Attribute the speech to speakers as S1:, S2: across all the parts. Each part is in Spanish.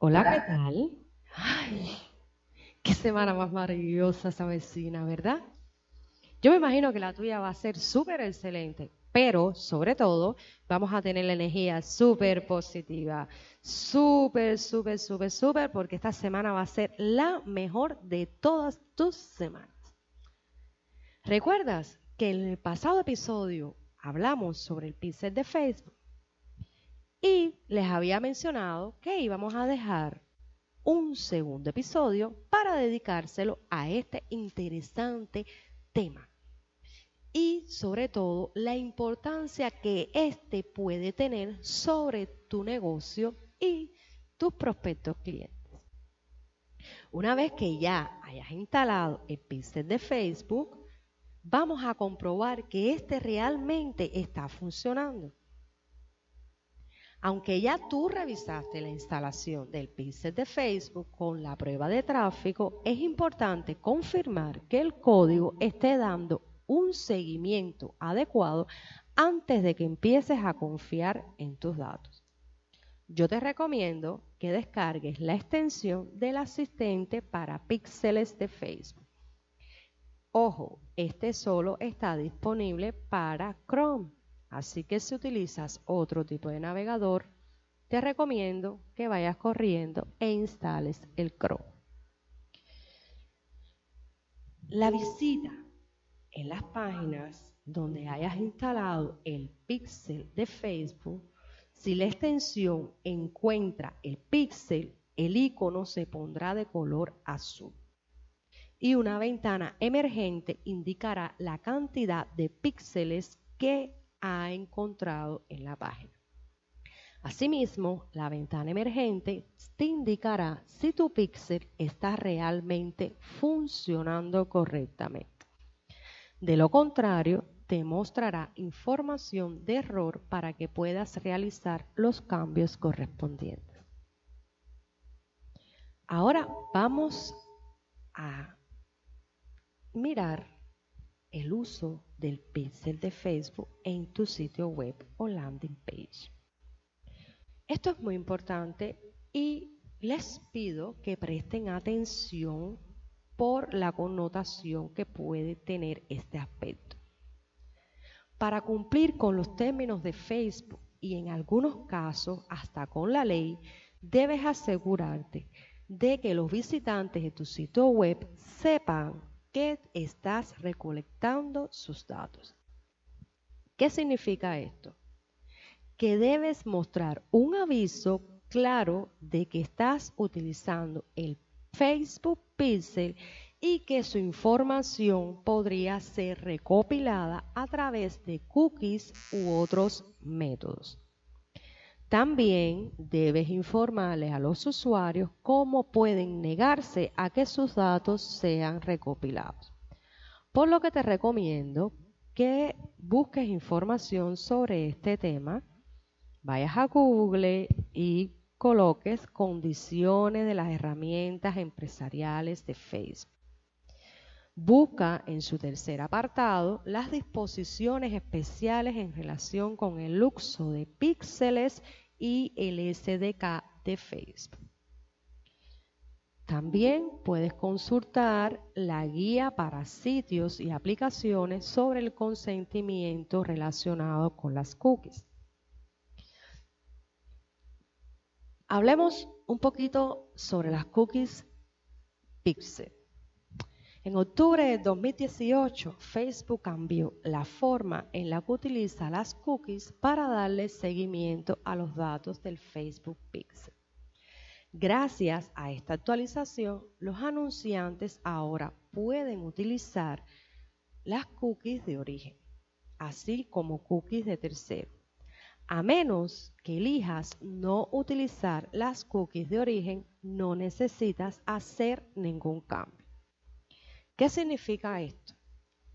S1: Hola, ¿qué tal? Ay, qué semana más maravillosa esa vecina, ¿verdad? Yo me imagino que la tuya va a ser súper excelente, pero sobre todo vamos a tener la energía súper positiva, súper, súper, súper, súper, porque esta semana va a ser la mejor de todas tus semanas. ¿Recuerdas que en el pasado episodio hablamos sobre el pixel de Facebook? Y les había mencionado que íbamos a dejar un segundo episodio para dedicárselo a este interesante tema. Y sobre todo la importancia que este puede tener sobre tu negocio y tus prospectos clientes. Una vez que ya hayas instalado el pixel de Facebook, vamos a comprobar que este realmente está funcionando. Aunque ya tú revisaste la instalación del pixel de Facebook con la prueba de tráfico, es importante confirmar que el código esté dando un seguimiento adecuado antes de que empieces a confiar en tus datos. Yo te recomiendo que descargues la extensión del asistente para píxeles de Facebook. Ojo, este solo está disponible para Chrome. Así que si utilizas otro tipo de navegador, te recomiendo que vayas corriendo e instales el Chrome. La visita en las páginas donde hayas instalado el pixel de Facebook, si la extensión encuentra el pixel, el icono se pondrá de color azul. Y una ventana emergente indicará la cantidad de píxeles que ha encontrado en la página. Asimismo, la ventana emergente te indicará si tu píxel está realmente funcionando correctamente. De lo contrario, te mostrará información de error para que puedas realizar los cambios correspondientes. Ahora vamos a mirar el uso del pixel de Facebook en tu sitio web o landing page. Esto es muy importante y les pido que presten atención por la connotación que puede tener este aspecto. Para cumplir con los términos de Facebook y en algunos casos hasta con la ley, debes asegurarte de que los visitantes de tu sitio web sepan estás recolectando sus datos. ¿Qué significa esto? Que debes mostrar un aviso claro de que estás utilizando el Facebook Pixel y que su información podría ser recopilada a través de cookies u otros métodos. También debes informarles a los usuarios cómo pueden negarse a que sus datos sean recopilados. Por lo que te recomiendo que busques información sobre este tema, vayas a Google y coloques condiciones de las herramientas empresariales de Facebook. Busca en su tercer apartado las disposiciones especiales en relación con el uso de píxeles y el SDK de Facebook. También puedes consultar la guía para sitios y aplicaciones sobre el consentimiento relacionado con las cookies. Hablemos un poquito sobre las cookies Pixel. En octubre de 2018, Facebook cambió la forma en la que utiliza las cookies para darle seguimiento a los datos del Facebook Pixel. Gracias a esta actualización, los anunciantes ahora pueden utilizar las cookies de origen, así como cookies de tercero, a menos que elijas no utilizar las cookies de origen, no necesitas hacer ningún cambio. ¿Qué significa esto?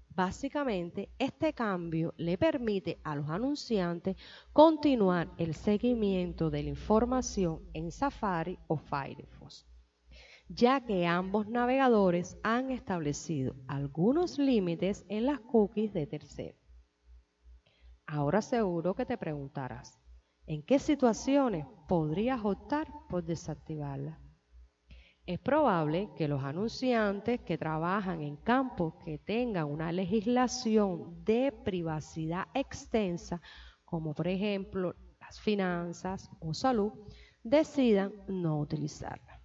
S1: Básicamente, este cambio le permite a los anunciantes continuar el seguimiento de la información en Safari o Firefox, ya que ambos navegadores han establecido algunos límites en las cookies de tercero. Ahora seguro que te preguntarás, ¿En qué situaciones podrías optar por desactivarla? Es probable que los anunciantes que trabajan en campos que tengan una legislación de privacidad extensa, como por ejemplo las finanzas o salud, decidan no utilizarla.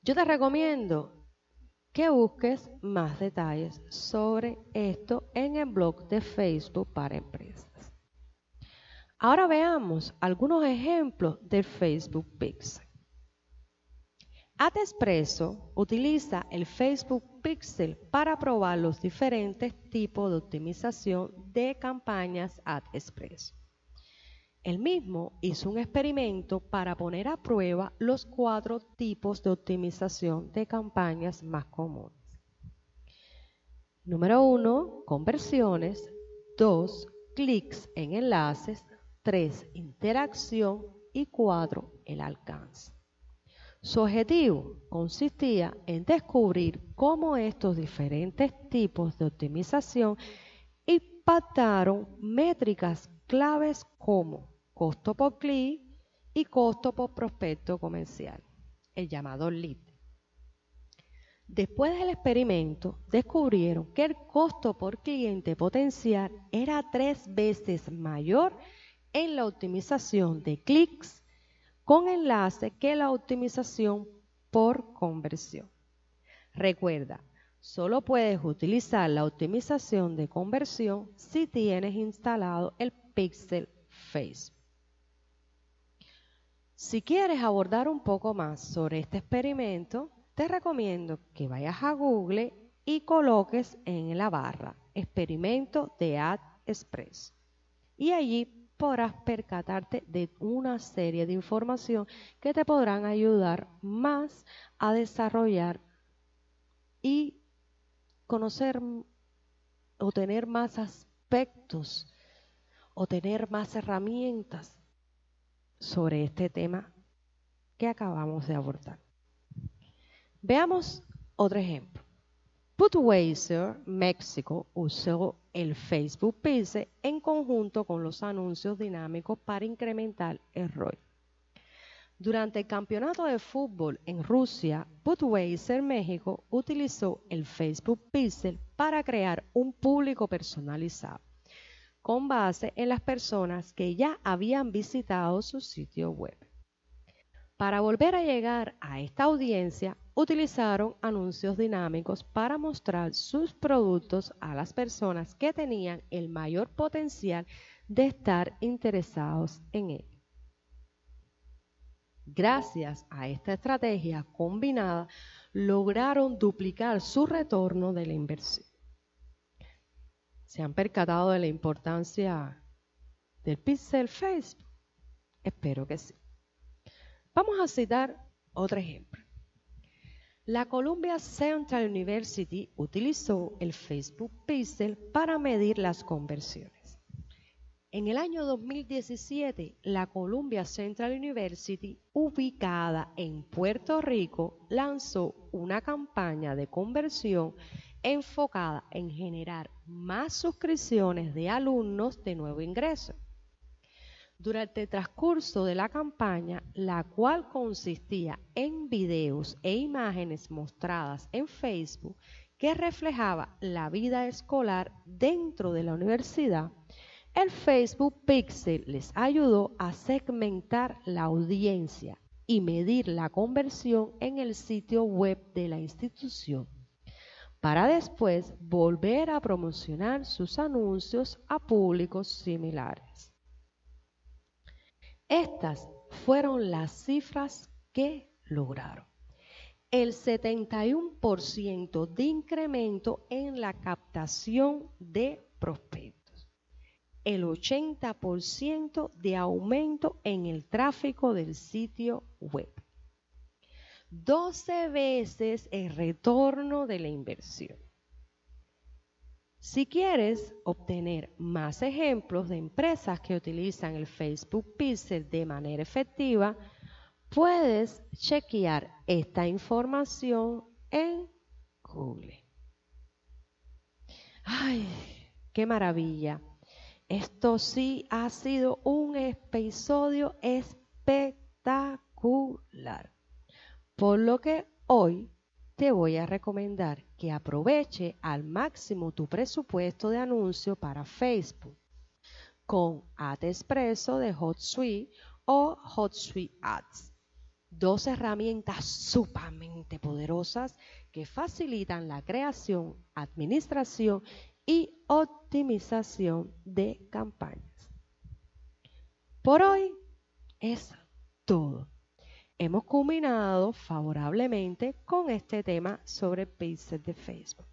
S1: Yo te recomiendo que busques más detalles sobre esto en el blog de Facebook para empresas. Ahora veamos algunos ejemplos del Facebook Pixel. AdExpresso utiliza el Facebook Pixel para probar los diferentes tipos de optimización de campañas AdExpresso. El mismo hizo un experimento para poner a prueba los cuatro tipos de optimización de campañas más comunes. Número 1, conversiones. 2, clics en enlaces. 3, interacción. Y 4, el alcance. Su objetivo consistía en descubrir cómo estos diferentes tipos de optimización impactaron métricas claves como costo por clic y costo por prospecto comercial, el llamado lead. Después del experimento, descubrieron que el costo por cliente potencial era tres veces mayor en la optimización de clics con enlace que la optimización por conversión. Recuerda, solo puedes utilizar la optimización de conversión si tienes instalado el Pixel Face. Si quieres abordar un poco más sobre este experimento, te recomiendo que vayas a Google y coloques en la barra experimento de AdExpress. Y allí podrás percatarte de una serie de información que te podrán ayudar más a desarrollar y conocer o tener más aspectos o tener más herramientas sobre este tema que acabamos de abordar. Veamos otro ejemplo. Budweiser México usó el Facebook Pixel en conjunto con los anuncios dinámicos para incrementar el ROI. Durante el campeonato de fútbol en Rusia, Budweiser México utilizó el Facebook Pixel para crear un público personalizado, con base en las personas que ya habían visitado su sitio web. Para volver a llegar a esta audiencia, utilizaron anuncios dinámicos para mostrar sus productos a las personas que tenían el mayor potencial de estar interesados en él. Gracias a esta estrategia combinada, lograron duplicar su retorno de la inversión. ¿Se han percatado de la importancia del Pixel Facebook? Espero que sí. Vamos a citar otro ejemplo. La Columbia Central University utilizó el Facebook Pixel para medir las conversiones. En el año 2017, la Columbia Central University, ubicada en Puerto Rico, lanzó una campaña de conversión enfocada en generar más suscripciones de alumnos de nuevo ingreso. Durante el transcurso de la campaña, la cual consistía en videos e imágenes mostradas en Facebook que reflejaba la vida escolar dentro de la universidad, el Facebook Pixel les ayudó a segmentar la audiencia y medir la conversión en el sitio web de la institución, para después volver a promocionar sus anuncios a públicos similares. Estas fueron las cifras que lograron. El 71% de incremento en la captación de prospectos. El 80% de aumento en el tráfico del sitio web. 12 veces el retorno de la inversión. Si quieres obtener más ejemplos de empresas que utilizan el Facebook Pixel de manera efectiva, puedes chequear esta información en Google. ¡Ay, qué maravilla! Esto sí ha sido un episodio espectacular. Por lo que hoy te voy a recomendar que aproveche al máximo tu presupuesto de anuncio para Facebook con Ad Expresso de HotSuite o HotSuite Ads. Dos herramientas sumamente poderosas que facilitan la creación, administración y optimización de campañas. Por hoy es todo. Hemos culminado favorablemente con este tema sobre Pixel de Facebook.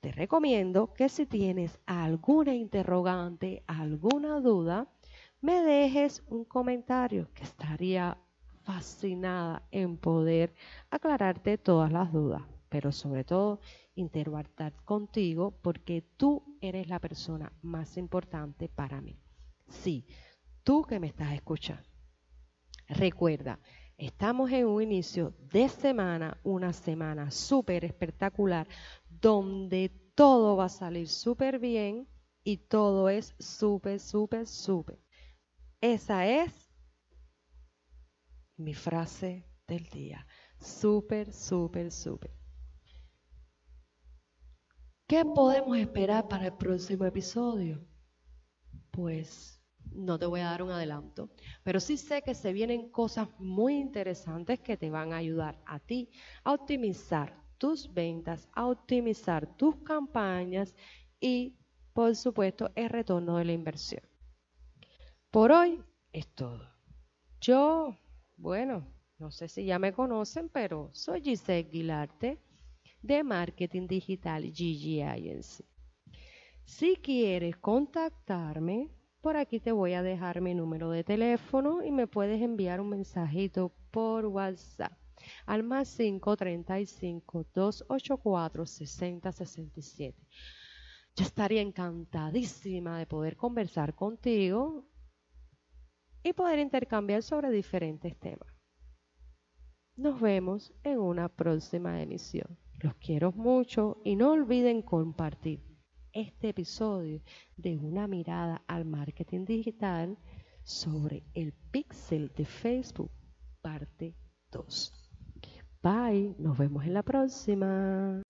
S1: Te recomiendo que si tienes alguna interrogante, alguna duda, me dejes un comentario que estaría fascinada en poder aclararte todas las dudas, pero sobre todo interactuar contigo porque tú eres la persona más importante para mí. Sí, tú que me estás escuchando. Recuerda, estamos en un inicio de semana, una semana súper espectacular, donde todo va a salir súper bien y todo es súper, súper, súper. Esa es mi frase del día. Súper, súper, súper. ¿Qué podemos esperar para el próximo episodio? Pues no te voy a dar un adelanto, pero sí sé que se vienen cosas muy interesantes que te van a ayudar a ti a optimizar tus ventas, a optimizar tus campañas y, por supuesto, el retorno de la inversión. Por hoy es todo. Yo, bueno, no sé si ya me conocen, pero soy Giselle Guilarte de marketing digital Gigi Agency. Si quieres contactarme, por aquí te voy a dejar mi número de teléfono y me puedes enviar un mensajito por WhatsApp al más 535 284 6067. Yo estaría encantadísima de poder conversar contigo y poder intercambiar sobre diferentes temas. Nos vemos en una próxima emisión. Los quiero mucho y no olviden compartir este episodio de una mirada al marketing digital sobre el pixel de Facebook, parte 2. Bye, nos vemos en la próxima.